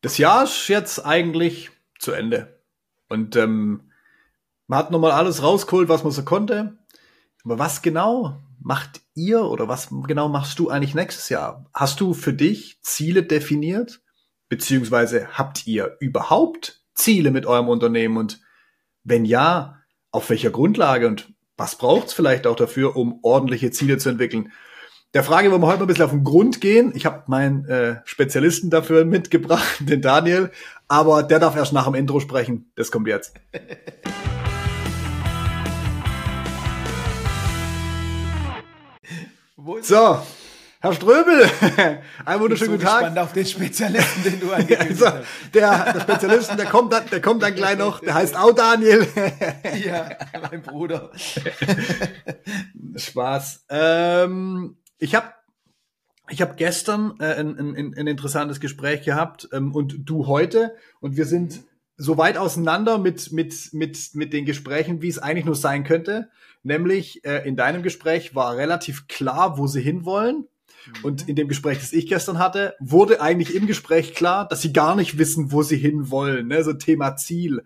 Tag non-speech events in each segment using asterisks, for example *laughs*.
das Jahr ist jetzt eigentlich zu Ende. Und ähm, man hat nochmal alles rausgeholt, was man so konnte. Aber was genau macht ihr oder was genau machst du eigentlich nächstes Jahr? Hast du für dich Ziele definiert? Beziehungsweise habt ihr überhaupt Ziele mit eurem Unternehmen? Und wenn ja, auf welcher Grundlage und was braucht's vielleicht auch dafür, um ordentliche Ziele zu entwickeln? Der Frage wollen wir heute mal ein bisschen auf den Grund gehen. Ich habe meinen äh, Spezialisten dafür *laughs* mitgebracht, den Daniel, aber der darf erst nach dem Intro sprechen. Das kommt jetzt. *laughs* so, Herr Ströbel, *laughs* einen wunderschönen guten Tag. Ich bin auf den Spezialisten, den du angekündigt also, der, der Spezialisten, der kommt dann, der kommt dann gleich noch. Der heißt auch Daniel. ja, mein Bruder. Spaß. Ähm, ich habe ich hab gestern äh, ein, ein, ein interessantes Gespräch gehabt ähm, und du heute und wir sind so weit auseinander mit, mit, mit, mit den Gesprächen, wie es eigentlich nur sein könnte. Nämlich äh, in deinem Gespräch war relativ klar, wo sie hinwollen. Mhm. Und in dem Gespräch, das ich gestern hatte, wurde eigentlich im Gespräch klar, dass sie gar nicht wissen, wo sie hinwollen. Ne? So Thema Ziel.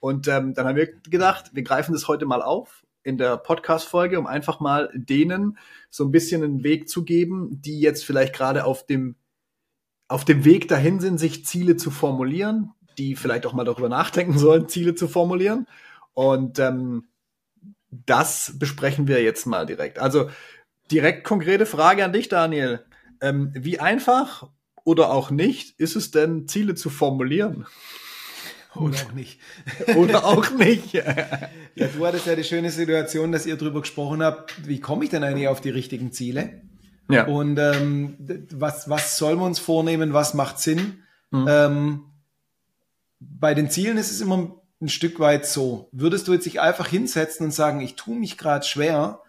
Und ähm, dann haben wir gedacht, wir greifen das heute mal auf in der Podcast-Folge, um einfach mal denen so ein bisschen einen Weg zu geben, die jetzt vielleicht gerade auf dem, auf dem Weg dahin sind, sich Ziele zu formulieren, die vielleicht auch mal darüber nachdenken sollen, Ziele zu formulieren. Und ähm, das besprechen wir jetzt mal direkt. Also direkt konkrete Frage an dich, Daniel. Ähm, wie einfach oder auch nicht ist es denn, Ziele zu formulieren? Oder auch nicht. *laughs* Oder auch nicht. *laughs* ja, du hattest ja die schöne Situation, dass ihr darüber gesprochen habt, wie komme ich denn eigentlich auf die richtigen Ziele? Ja. Und ähm, was, was sollen wir uns vornehmen, was macht Sinn? Mhm. Ähm, bei den Zielen ist es immer ein Stück weit so. Würdest du jetzt dich einfach hinsetzen und sagen, ich tue mich gerade schwer,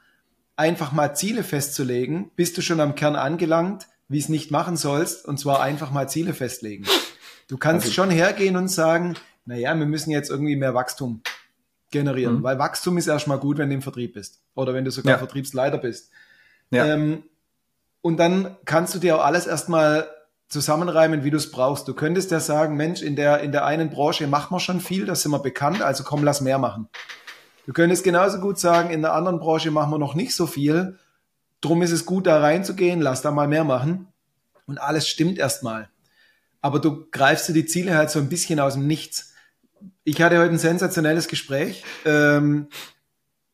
einfach mal Ziele festzulegen, bist du schon am Kern angelangt, wie es nicht machen sollst, und zwar einfach mal Ziele festlegen. Du kannst also, schon hergehen und sagen, naja, wir müssen jetzt irgendwie mehr Wachstum generieren, mhm. weil Wachstum ist erstmal gut, wenn du im Vertrieb bist oder wenn du sogar ja. Vertriebsleiter bist. Ja. Ähm, und dann kannst du dir auch alles erstmal zusammenreimen, wie du es brauchst. Du könntest ja sagen, Mensch, in der, in der einen Branche machen wir schon viel, das sind wir bekannt, also komm, lass mehr machen. Du könntest genauso gut sagen, in der anderen Branche machen wir noch nicht so viel, drum ist es gut, da reinzugehen, lass da mal mehr machen. Und alles stimmt erstmal. Aber du greifst dir die Ziele halt so ein bisschen aus dem Nichts ich hatte heute ein sensationelles Gespräch. Ähm,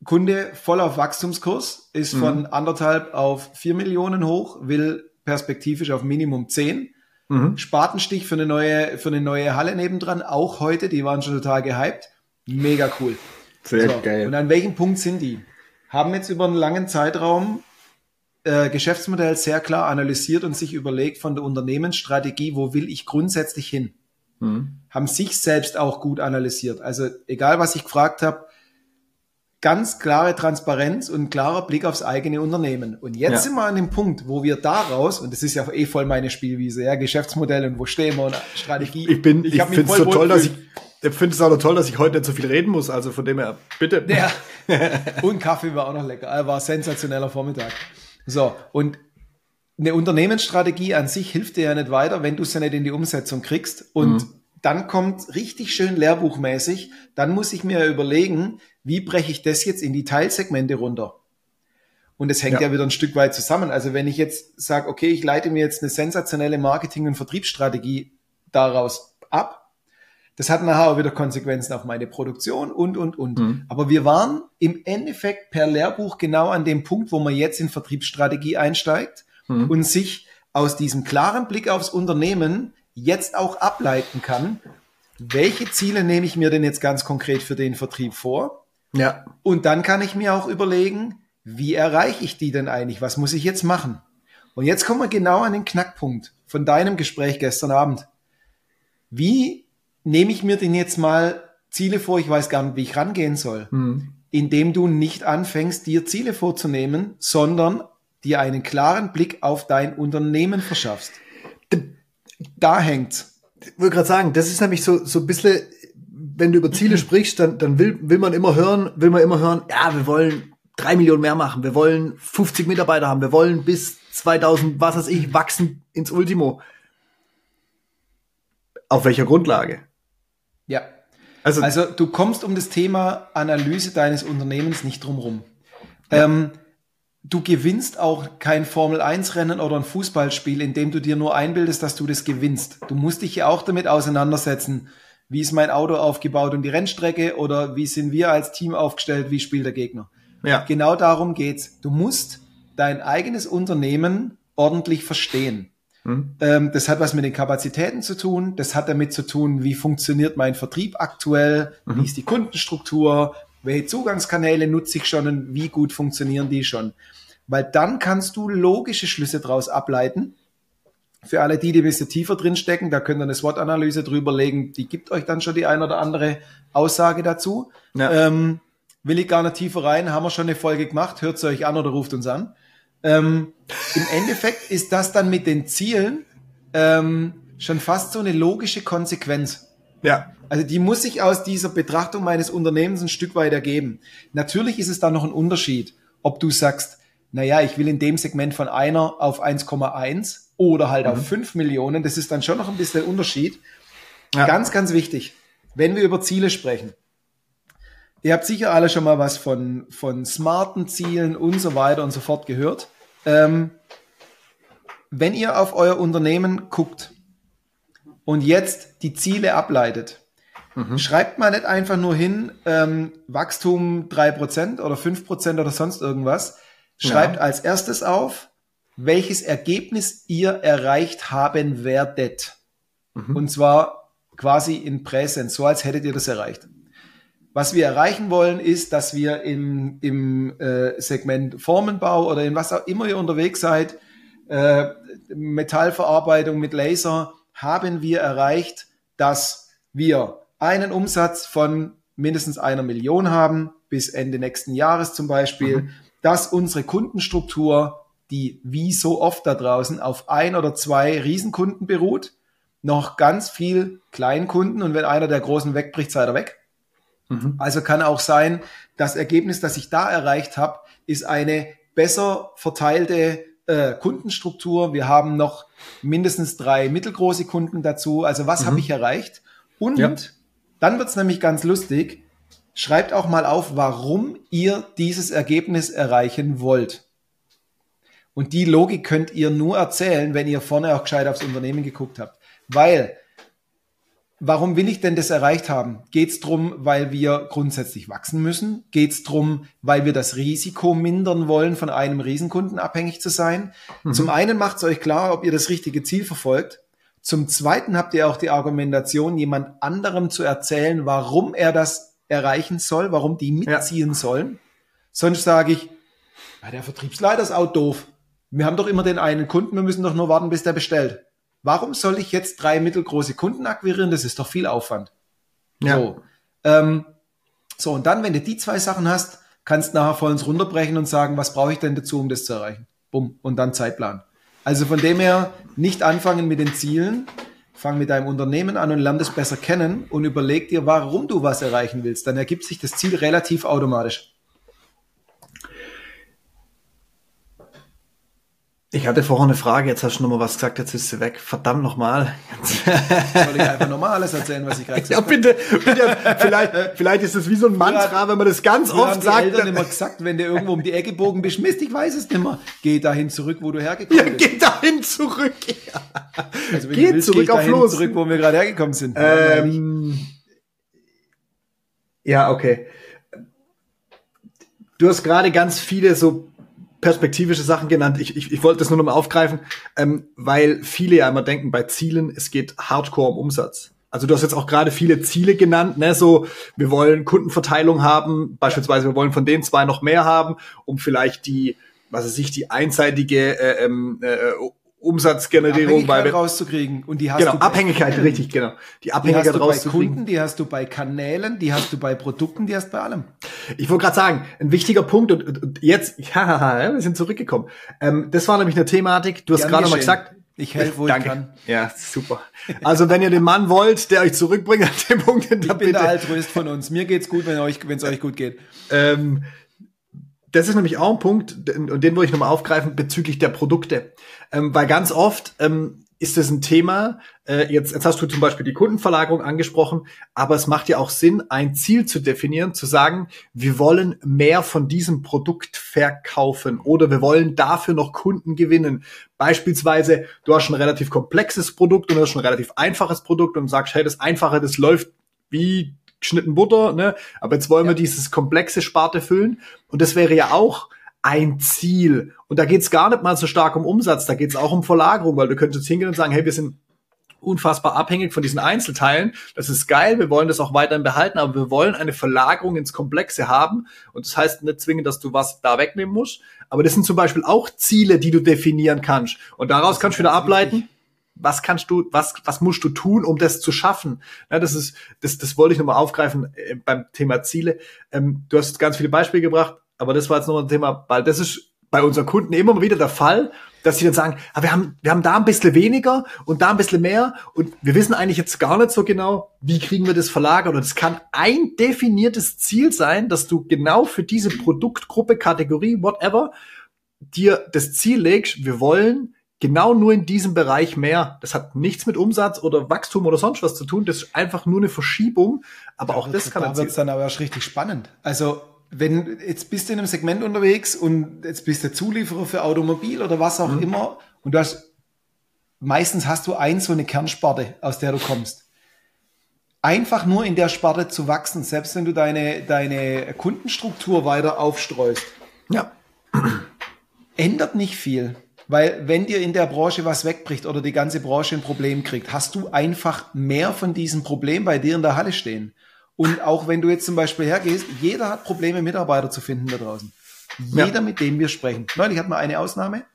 Kunde voll auf Wachstumskurs, ist von mhm. anderthalb auf vier Millionen hoch, will perspektivisch auf Minimum zehn. Mhm. Spatenstich für eine neue, für eine neue Halle nebendran, auch heute, die waren schon total gehypt. Mega cool. Sehr so, geil. Und an welchem Punkt sind die? Haben jetzt über einen langen Zeitraum äh, Geschäftsmodell sehr klar analysiert und sich überlegt von der Unternehmensstrategie, wo will ich grundsätzlich hin? Mhm. haben sich selbst auch gut analysiert. Also egal, was ich gefragt habe, ganz klare Transparenz und klarer Blick aufs eigene Unternehmen. Und jetzt ja. sind wir an dem Punkt, wo wir daraus, und das ist ja eh voll meine Spielwiese, ja, Geschäftsmodell und wo stehen wir und Strategie. Ich, bin, ich, ich finde es so toll, dass ich, ich finde es auch noch toll, dass ich heute nicht so viel reden muss, also von dem her, bitte. Ja. *laughs* und Kaffee war auch noch lecker, war sensationeller Vormittag. So, und eine Unternehmensstrategie an sich hilft dir ja nicht weiter, wenn du es ja nicht in die Umsetzung kriegst. Und mhm. dann kommt richtig schön lehrbuchmäßig, dann muss ich mir überlegen, wie breche ich das jetzt in die Teilsegmente runter? Und es hängt ja. ja. wieder ein Stück weit zusammen. Also wenn ich jetzt sage, okay, ich leite mir jetzt eine sensationelle Marketing- und Vertriebsstrategie daraus ab, das hat nachher auch wieder Konsequenzen auf meine Produktion und, und, und. Mhm. Aber wir waren im Endeffekt per Lehrbuch genau an dem Punkt, wo man jetzt in Vertriebsstrategie einsteigt mhm. und sich aus diesem klaren Blick aufs Unternehmen jetzt auch ableiten kann, welche Ziele nehme ich mir denn jetzt ganz konkret für den Vertrieb vor? Ja. Und dann kann ich mir auch überlegen, wie erreiche ich die denn eigentlich? Was muss ich jetzt machen? Und jetzt kommen wir genau an den Knackpunkt von deinem Gespräch gestern Abend. Wie nehme ich mir denn jetzt mal Ziele vor? Ich weiß gar nicht, wie ich rangehen soll. Mhm. Indem du nicht anfängst, dir Ziele vorzunehmen, sondern dir einen klaren Blick auf dein Unternehmen verschaffst. Da hängt's. Ich wollte gerade sagen, das ist nämlich so, so ein bisschen, wenn du über Ziele *clears throat* sprichst, dann, dann will, will man immer hören, will man immer hören, ja, wir wollen drei Millionen mehr machen, wir wollen 50 Mitarbeiter haben, wir wollen bis 2000, was weiß ich, wachsen ins Ultimo. Auf welcher Grundlage? Ja. Also, also du kommst um das Thema Analyse deines Unternehmens nicht drumrum. Ja. Ähm, du gewinnst auch kein Formel-1-Rennen oder ein Fußballspiel, indem du dir nur einbildest, dass du das gewinnst. Du musst dich ja auch damit auseinandersetzen, wie ist mein Auto aufgebaut und die Rennstrecke oder wie sind wir als Team aufgestellt, wie spielt der Gegner. Ja. Genau darum geht's. Du musst dein eigenes Unternehmen ordentlich verstehen. Hm. Ähm, das hat was mit den Kapazitäten zu tun. Das hat damit zu tun, wie funktioniert mein Vertrieb aktuell, mhm. wie ist die Kundenstruktur, welche Zugangskanäle nutze ich schon und wie gut funktionieren die schon. Weil dann kannst du logische Schlüsse daraus ableiten. Für alle die, die ein bisschen tiefer drin stecken, da könnt ihr eine SWOT-Analyse drüberlegen. Die gibt euch dann schon die ein oder andere Aussage dazu. Ja. Ähm, will ich gar nicht tiefer rein, haben wir schon eine Folge gemacht, hört es euch an oder ruft uns an. Ähm, Im Endeffekt ist das dann mit den Zielen ähm, schon fast so eine logische Konsequenz. Ja. Also die muss sich aus dieser Betrachtung meines Unternehmens ein Stück weit ergeben. Natürlich ist es da noch ein Unterschied, ob du sagst, naja, ich will in dem Segment von einer auf 1,1 oder halt mhm. auf 5 Millionen. Das ist dann schon noch ein bisschen Unterschied. Ja. Ganz, ganz wichtig, wenn wir über Ziele sprechen. Ihr habt sicher alle schon mal was von, von smarten Zielen und so weiter und so fort gehört. Ähm, wenn ihr auf euer Unternehmen guckt und jetzt die Ziele ableitet, mhm. schreibt mal nicht einfach nur hin, ähm, Wachstum 3% oder 5% oder sonst irgendwas. Schreibt ja. als erstes auf, welches Ergebnis ihr erreicht haben werdet. Mhm. Und zwar quasi in Präsens, so als hättet ihr das erreicht. Was wir erreichen wollen, ist, dass wir im, im äh, Segment Formenbau oder in was auch immer ihr unterwegs seid, äh, Metallverarbeitung mit Laser, haben wir erreicht, dass wir einen Umsatz von mindestens einer Million haben, bis Ende nächsten Jahres zum Beispiel, mhm. dass unsere Kundenstruktur, die wie so oft da draußen auf ein oder zwei Riesenkunden beruht, noch ganz viel Kleinkunden und wenn einer der großen wegbricht, seid er weg. Mhm. Also kann auch sein, das Ergebnis, das ich da erreicht habe, ist eine besser verteilte äh, Kundenstruktur. Wir haben noch mindestens drei mittelgroße Kunden dazu. Also was mhm. habe ich erreicht? Und ja. dann wird's nämlich ganz lustig. Schreibt auch mal auf, warum ihr dieses Ergebnis erreichen wollt. Und die Logik könnt ihr nur erzählen, wenn ihr vorne auch gescheit aufs Unternehmen geguckt habt. Weil Warum will ich denn das erreicht haben? Geht es darum, weil wir grundsätzlich wachsen müssen? Geht es darum, weil wir das Risiko mindern wollen, von einem Riesenkunden abhängig zu sein? Mhm. Zum einen macht es euch klar, ob ihr das richtige Ziel verfolgt. Zum zweiten habt ihr auch die Argumentation, jemand anderem zu erzählen, warum er das erreichen soll, warum die mitziehen ja. sollen. Sonst sage ich, der Vertriebsleiter ist auch doof. Wir haben doch immer den einen Kunden, wir müssen doch nur warten, bis der bestellt. Warum soll ich jetzt drei mittelgroße Kunden akquirieren? Das ist doch viel Aufwand. Ja. So, ähm, so, und dann, wenn du die zwei Sachen hast, kannst du nachher vollends runterbrechen und sagen, was brauche ich denn dazu, um das zu erreichen? Bumm, und dann Zeitplan. Also von dem her nicht anfangen mit den Zielen, fang mit deinem Unternehmen an und lern das besser kennen und überleg dir, warum du was erreichen willst. Dann ergibt sich das Ziel relativ automatisch. Ich hatte vorher eine Frage, jetzt hast du noch mal was gesagt, jetzt ist sie weg. Verdammt nochmal. Soll ich einfach nochmal alles erzählen, was ich gerade gesagt habe? Ja, bitte, bitte. Vielleicht, vielleicht ist es wie so ein Mantra, wenn man das ganz oft haben sagt. Die Eltern immer gesagt, wenn du irgendwo um die Ecke bogen bist, Mist, ich weiß es nicht mehr. Geh dahin zurück, wo du hergekommen bist. Ja, geh dahin zurück. Ja. Also wenn geh du willst, zurück geh auf los. zurück, wo wir gerade hergekommen sind. Ähm, ja, okay. Du hast gerade ganz viele so perspektivische Sachen genannt. Ich, ich, ich wollte das nur noch mal aufgreifen, ähm, weil viele ja immer denken bei Zielen, es geht hardcore um Umsatz. Also du hast jetzt auch gerade viele Ziele genannt, ne? So, wir wollen Kundenverteilung haben, beispielsweise wir wollen von den zwei noch mehr haben, um vielleicht die, was weiß ich, die einseitige äh, ähm, äh, Umsatzgenerierung bei rauszukriegen und die hast genau, du Abhängigkeit bei, richtig genau die Abhängigkeit die hast du bei Kunden die hast du bei Kanälen die hast du bei Produkten die hast du bei allem ich wollte gerade sagen ein wichtiger Punkt und, und jetzt *laughs* ja, wir sind zurückgekommen ähm, das war nämlich eine Thematik du hast gerade mal gesagt ich helfe, wo Danke. ich kann. Ja, super. *laughs* Also wenn ihr den Mann wollt, der euch zurückbringt an dem Punkt, dann ich bin bitte. der Altruist von uns. Mir geht's gut, wenn euch, wenn es euch gut geht. Ähm, das ist nämlich auch ein Punkt, und den wollte ich nochmal aufgreifen bezüglich der Produkte. Ähm, weil ganz oft ähm, ist es ein Thema. Äh, jetzt, jetzt hast du zum Beispiel die Kundenverlagerung angesprochen, aber es macht ja auch Sinn, ein Ziel zu definieren, zu sagen, wir wollen mehr von diesem Produkt verkaufen oder wir wollen dafür noch Kunden gewinnen. Beispielsweise, du hast ein relativ komplexes Produkt und du hast ein relativ einfaches Produkt und sagst, hey, das Einfache, das läuft wie geschnitten Butter, ne? Aber jetzt wollen ja. wir dieses komplexe Sparte füllen. Und das wäre ja auch ein Ziel. Und da geht's gar nicht mal so stark um Umsatz, da geht's auch um Verlagerung, weil du könntest hingehen und sagen, hey, wir sind unfassbar abhängig von diesen Einzelteilen. Das ist geil, wir wollen das auch weiterhin behalten, aber wir wollen eine Verlagerung ins Komplexe haben. Und das heißt nicht zwingend, dass du was da wegnehmen musst. Aber das sind zum Beispiel auch Ziele, die du definieren kannst. Und daraus kannst du wieder ableiten, wichtig. was kannst du, was, was musst du tun, um das zu schaffen? Ja, das ist, das, das wollte ich nochmal aufgreifen äh, beim Thema Ziele. Ähm, du hast ganz viele Beispiele gebracht aber das war jetzt noch ein Thema, weil das ist bei unseren Kunden immer wieder der Fall, dass sie dann sagen, ah, wir haben, wir haben da ein bisschen weniger und da ein bisschen mehr und wir wissen eigentlich jetzt gar nicht so genau, wie kriegen wir das verlagert. Und es kann ein definiertes Ziel sein, dass du genau für diese Produktgruppe, Kategorie, whatever, dir das Ziel legst, wir wollen genau nur in diesem Bereich mehr. Das hat nichts mit Umsatz oder Wachstum oder sonst was zu tun. Das ist einfach nur eine Verschiebung. Aber auch das kann da wird dann aber erst richtig spannend. Also wenn jetzt bist du in einem Segment unterwegs und jetzt bist du Zulieferer für Automobil oder was auch mhm. immer und du hast meistens hast du ein so eine Kernsparte, aus der du kommst. Einfach nur in der Sparte zu wachsen, selbst wenn du deine, deine Kundenstruktur weiter aufstreust. Ja. *clears throat* Ändert nicht viel. Weil wenn dir in der Branche was wegbricht oder die ganze Branche ein Problem kriegt, hast du einfach mehr von diesem Problem bei dir in der Halle stehen. Und auch wenn du jetzt zum Beispiel hergehst, jeder hat Probleme, Mitarbeiter zu finden da draußen. Jeder, ja. mit dem wir sprechen. Neulich hat man eine Ausnahme,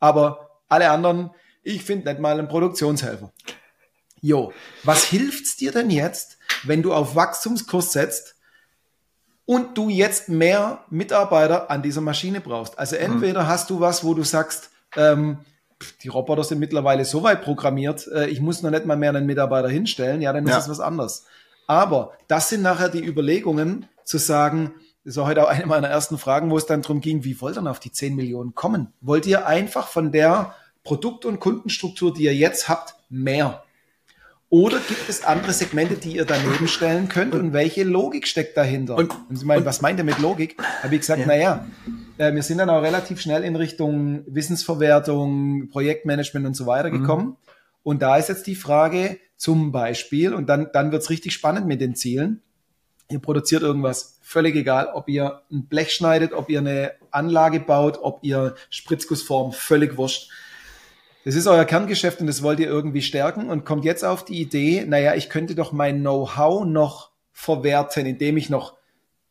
aber alle anderen, ich finde nicht mal einen Produktionshelfer. Jo, was hilft's dir denn jetzt, wenn du auf Wachstumskurs setzt und du jetzt mehr Mitarbeiter an dieser Maschine brauchst? Also mhm. entweder mhm. hast du was, wo du sagst, ähm, die Roboter sind mittlerweile so weit programmiert, äh, ich muss noch nicht mal mehr einen Mitarbeiter hinstellen, ja, dann ist es was anderes. Aber das sind nachher die Überlegungen zu sagen, das war heute auch eine meiner ersten Fragen, wo es dann darum ging, wie wollt ihr auf die 10 Millionen kommen? Wollt ihr einfach von der Produkt- und Kundenstruktur, die ihr jetzt habt, mehr? Oder gibt es andere Segmente, die ihr daneben stellen könnt und welche Logik steckt dahinter? Und, und Sie meinen, was meint ihr mit Logik? Habe ich gesagt, ja. naja, äh, wir sind dann auch relativ schnell in Richtung Wissensverwertung, Projektmanagement und so weiter mhm. gekommen. Mhm. Und da ist jetzt die Frage, zum Beispiel, und dann, dann wird's richtig spannend mit den Zielen. Ihr produziert irgendwas, völlig egal, ob ihr ein Blech schneidet, ob ihr eine Anlage baut, ob ihr Spritzgussform, völlig wurscht. Das ist euer Kerngeschäft und das wollt ihr irgendwie stärken und kommt jetzt auf die Idee, naja, ich könnte doch mein Know-how noch verwerten, indem ich noch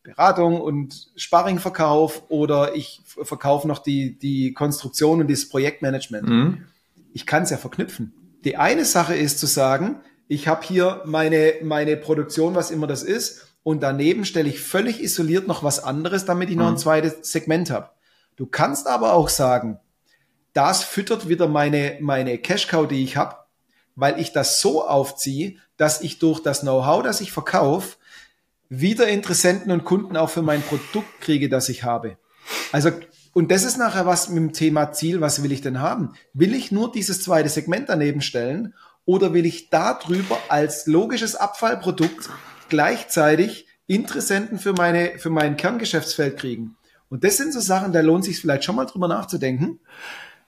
Beratung und Sparring verkaufe oder ich verkaufe noch die, die Konstruktion und das Projektmanagement. Mhm. Ich kann es ja verknüpfen. Die eine Sache ist zu sagen, ich habe hier meine, meine Produktion, was immer das ist, und daneben stelle ich völlig isoliert noch was anderes, damit ich noch ein mhm. zweites Segment habe. Du kannst aber auch sagen, das füttert wieder meine, meine Cash-Cow, die ich habe, weil ich das so aufziehe, dass ich durch das Know-how, das ich verkaufe, wieder Interessenten und Kunden auch für mein Produkt kriege, das ich habe. Also und das ist nachher was mit dem Thema Ziel, was will ich denn haben? Will ich nur dieses zweite Segment daneben stellen oder will ich darüber als logisches Abfallprodukt gleichzeitig Interessenten für meine, für mein Kerngeschäftsfeld kriegen? Und das sind so Sachen, da lohnt sich vielleicht schon mal drüber nachzudenken,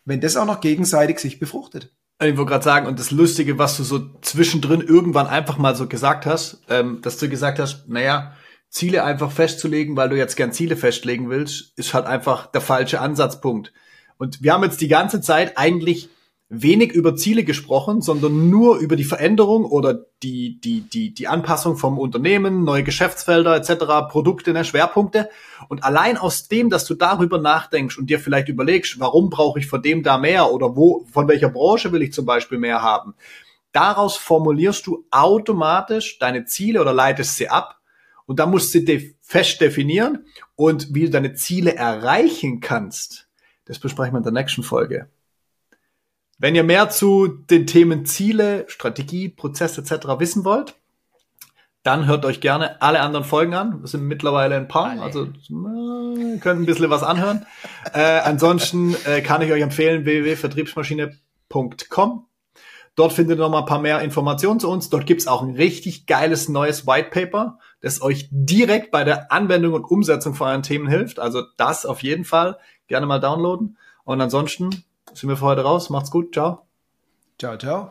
wenn das auch noch gegenseitig sich befruchtet. Ich wollte gerade sagen, und das Lustige, was du so zwischendrin irgendwann einfach mal so gesagt hast, ähm, dass du gesagt hast, naja, Ziele einfach festzulegen, weil du jetzt gern Ziele festlegen willst, ist halt einfach der falsche Ansatzpunkt. Und wir haben jetzt die ganze Zeit eigentlich wenig über Ziele gesprochen, sondern nur über die Veränderung oder die, die, die, die Anpassung vom Unternehmen, neue Geschäftsfelder etc., Produkte, ne, Schwerpunkte. Und allein aus dem, dass du darüber nachdenkst und dir vielleicht überlegst, warum brauche ich von dem da mehr oder wo, von welcher Branche will ich zum Beispiel mehr haben, daraus formulierst du automatisch deine Ziele oder leitest sie ab und da musst du de fest definieren und wie du deine Ziele erreichen kannst. Das besprechen wir in der nächsten Folge. Wenn ihr mehr zu den Themen Ziele, Strategie, Prozess etc. wissen wollt, dann hört euch gerne alle anderen Folgen an. Es sind mittlerweile ein paar, also äh, könnt ein bisschen was anhören. äh, ansonsten äh, kann ich euch empfehlen www.vertriebsmaschine.com Dort findet ihr noch mal ein paar mehr Informationen zu uns. Dort gibt's auch ein richtig geiles neues White Paper, das euch direkt bei der Anwendung und Umsetzung von euren Themen hilft. Also das auf jeden Fall gerne mal downloaden. Und ansonsten sind wir für heute raus. Macht's gut. Ciao. Ciao, ciao.